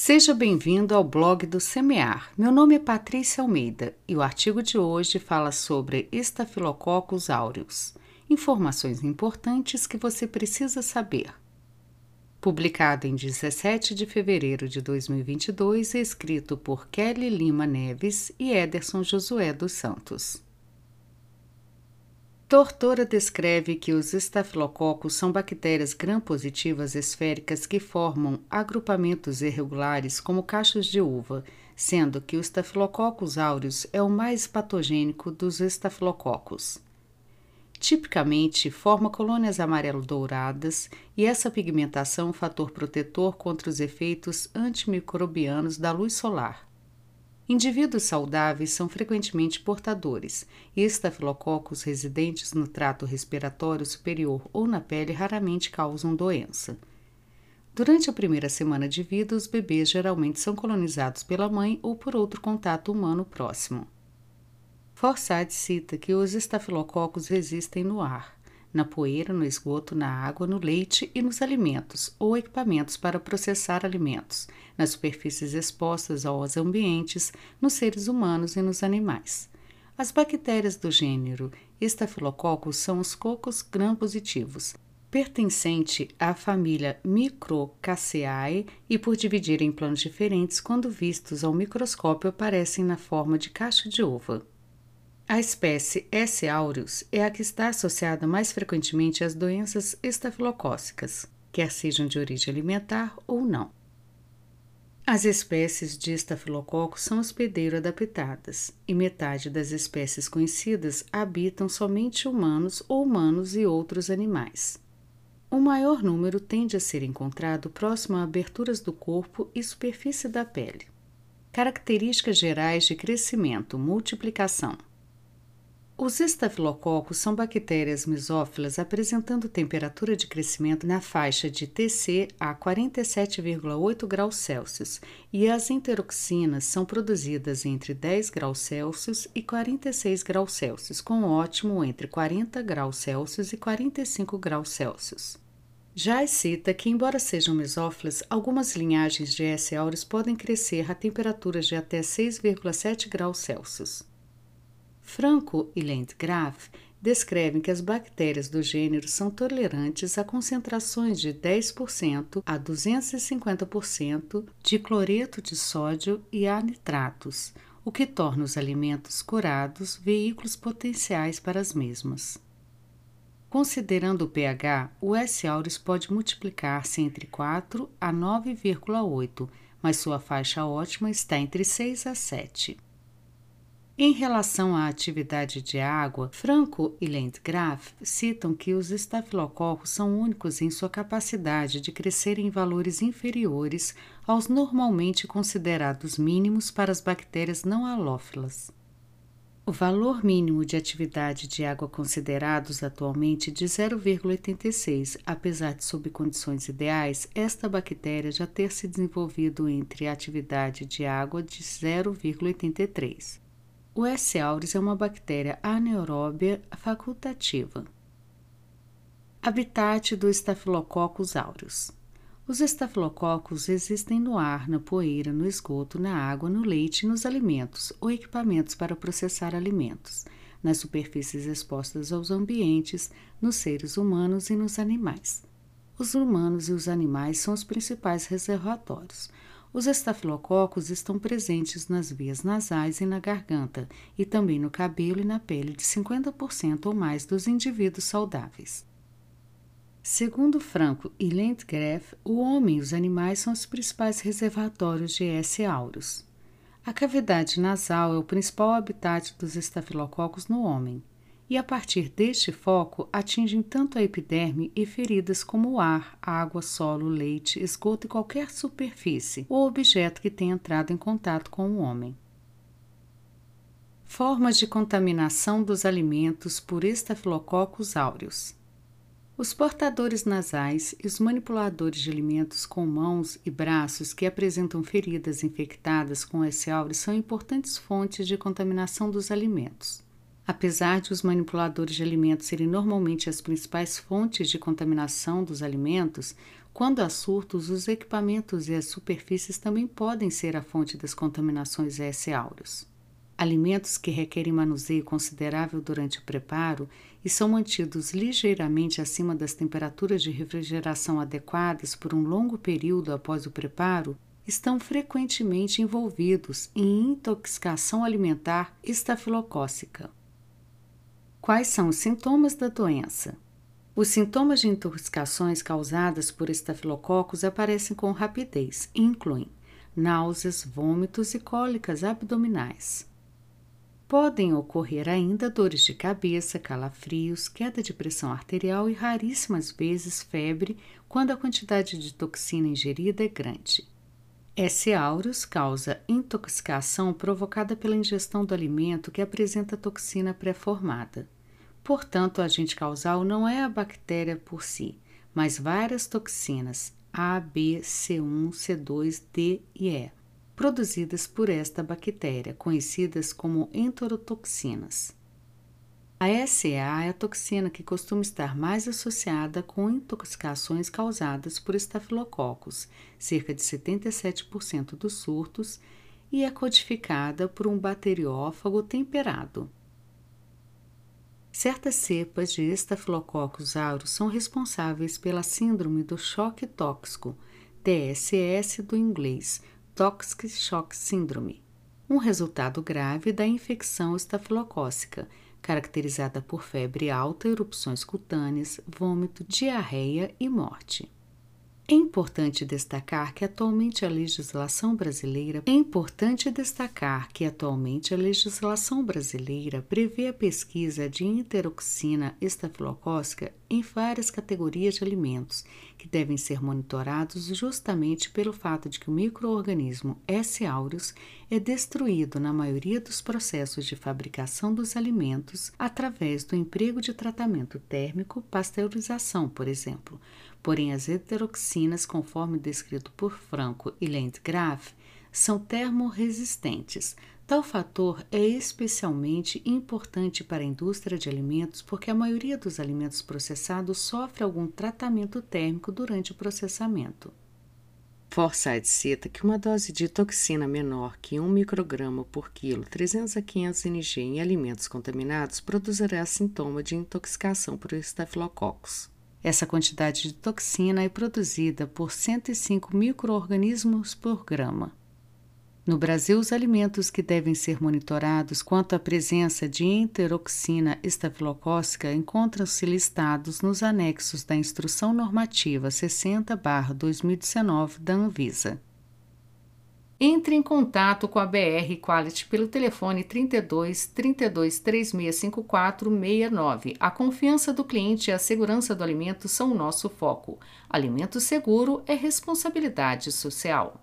Seja bem-vindo ao blog do Semear. Meu nome é Patrícia Almeida e o artigo de hoje fala sobre Staphylococcus aureus. Informações importantes que você precisa saber. Publicado em 17 de fevereiro de 2022 e escrito por Kelly Lima Neves e Ederson Josué dos Santos. Tortora descreve que os estafilococos são bactérias gram-positivas esféricas que formam agrupamentos irregulares como cachos de uva, sendo que o Staphylococcus aureus é o mais patogênico dos estafilococos. Tipicamente, forma colônias amarelo-douradas e essa pigmentação é um fator protetor contra os efeitos antimicrobianos da luz solar. Indivíduos saudáveis são frequentemente portadores, e estafilococos residentes no trato respiratório superior ou na pele raramente causam doença. Durante a primeira semana de vida, os bebês geralmente são colonizados pela mãe ou por outro contato humano próximo. Forsyth cita que os estafilococos resistem no ar, na poeira, no esgoto, na água, no leite e nos alimentos ou equipamentos para processar alimentos, nas superfícies expostas aos ambientes, nos seres humanos e nos animais. As bactérias do gênero Staphylococcus são os cocos gram-positivos, pertencente à família Microcaceae e por dividir em planos diferentes, quando vistos ao microscópio aparecem na forma de cacho de uva. A espécie S. aureus é a que está associada mais frequentemente às doenças estafilocócicas, quer sejam de origem alimentar ou não. As espécies de estafilococcus são hospedeiro adaptadas, e metade das espécies conhecidas habitam somente humanos ou humanos e outros animais. O maior número tende a ser encontrado próximo a aberturas do corpo e superfície da pele. Características gerais de crescimento, multiplicação. Os estafilococos são bactérias mesófilas apresentando temperatura de crescimento na faixa de Tc a 47,8 graus Celsius e as enteroxinas são produzidas entre 10 graus Celsius e 46 graus Celsius, com ótimo entre 40 graus Celsius e 45 graus Celsius. Já cita que, embora sejam mesófilas, algumas linhagens de S. aureus podem crescer a temperaturas de até 6,7 graus Celsius. Franco e Landgraf descrevem que as bactérias do gênero são tolerantes a concentrações de 10% a 250% de cloreto de sódio e a nitratos, o que torna os alimentos curados veículos potenciais para as mesmas. Considerando o pH, o S. aureus pode multiplicar-se entre 4 a 9,8, mas sua faixa ótima está entre 6 a 7. Em relação à atividade de água, Franco e Landgraf citam que os estafilococos são únicos em sua capacidade de crescer em valores inferiores aos normalmente considerados mínimos para as bactérias não halófilas. O valor mínimo de atividade de água considerados atualmente de 0,86, apesar de sob condições ideais, esta bactéria já ter se desenvolvido entre atividade de água de 0,83. O S. aureus é uma bactéria anaeróbia facultativa. Habitat do Staphylococcus aureus. Os estafilococos existem no ar, na poeira, no esgoto, na água, no leite nos alimentos ou equipamentos para processar alimentos, nas superfícies expostas aos ambientes, nos seres humanos e nos animais. Os humanos e os animais são os principais reservatórios. Os estafilococos estão presentes nas vias nasais e na garganta, e também no cabelo e na pele de 50% ou mais dos indivíduos saudáveis. Segundo Franco e Landgraf, o homem e os animais são os principais reservatórios de S. aureus. A cavidade nasal é o principal habitat dos estafilococos no homem e a partir deste foco atingem tanto a epiderme e feridas como o ar, água, solo, leite, esgoto e qualquer superfície ou objeto que tenha entrado em contato com o homem. Formas de contaminação dos alimentos por Staphylococcus aureus. Os portadores nasais e os manipuladores de alimentos com mãos e braços que apresentam feridas infectadas com S. aureus são importantes fontes de contaminação dos alimentos. Apesar de os manipuladores de alimentos serem normalmente as principais fontes de contaminação dos alimentos, Quando há surtos, os equipamentos e as superfícies também podem ser a fonte das contaminações S. aureus. Alimentos que requerem manuseio considerável durante o preparo e são mantidos ligeiramente acima das temperaturas de refrigeração adequadas por um longo período após o preparo estão frequentemente envolvidos em intoxicação alimentar estafilocócica. Quais são os sintomas da doença? Os sintomas de intoxicações causadas por estafilococos aparecem com rapidez e incluem náuseas, vômitos e cólicas abdominais. Podem ocorrer ainda dores de cabeça, calafrios, queda de pressão arterial e raríssimas vezes febre quando a quantidade de toxina ingerida é grande. S. aureus causa intoxicação provocada pela ingestão do alimento que apresenta toxina pré-formada. Portanto, o agente causal não é a bactéria por si, mas várias toxinas A, B, C1, C2, D e E produzidas por esta bactéria, conhecidas como enterotoxinas. A SEA é a toxina que costuma estar mais associada com intoxicações causadas por estafilococos, cerca de 77% dos surtos, e é codificada por um bacteriófago temperado. Certas cepas de estafilococcus aureus são responsáveis pela síndrome do choque tóxico, TSS do inglês, Toxic Shock Syndrome, um resultado grave da infecção estafilocócica, caracterizada por febre alta, erupções cutâneas, vômito, diarreia e morte. É importante destacar que atualmente a legislação brasileira é importante destacar que atualmente a legislação brasileira prevê a pesquisa de interoxina estafilocócica em várias categorias de alimentos que devem ser monitorados justamente pelo fato de que o microorganismo S. aureus é destruído na maioria dos processos de fabricação dos alimentos através do emprego de tratamento térmico, pasteurização, por exemplo Porém, as heteroxinas, conforme descrito por Franco e Landgraf, são termorresistentes. Tal fator é especialmente importante para a indústria de alimentos porque a maioria dos alimentos processados sofre algum tratamento térmico durante o processamento. Forsyth cita que uma dose de toxina menor que 1 micrograma por quilo, 300 a 500 ng em alimentos contaminados, produzirá sintoma de intoxicação por estafilococcus. Essa quantidade de toxina é produzida por 105 microorganismos por grama. No Brasil, os alimentos que devem ser monitorados quanto à presença de enteroxina estafilocócica encontram-se listados nos anexos da Instrução Normativa 60/2019 da Anvisa. Entre em contato com a BR Quality pelo telefone 32 32 3654 69. A confiança do cliente e a segurança do alimento são o nosso foco. Alimento seguro é responsabilidade social.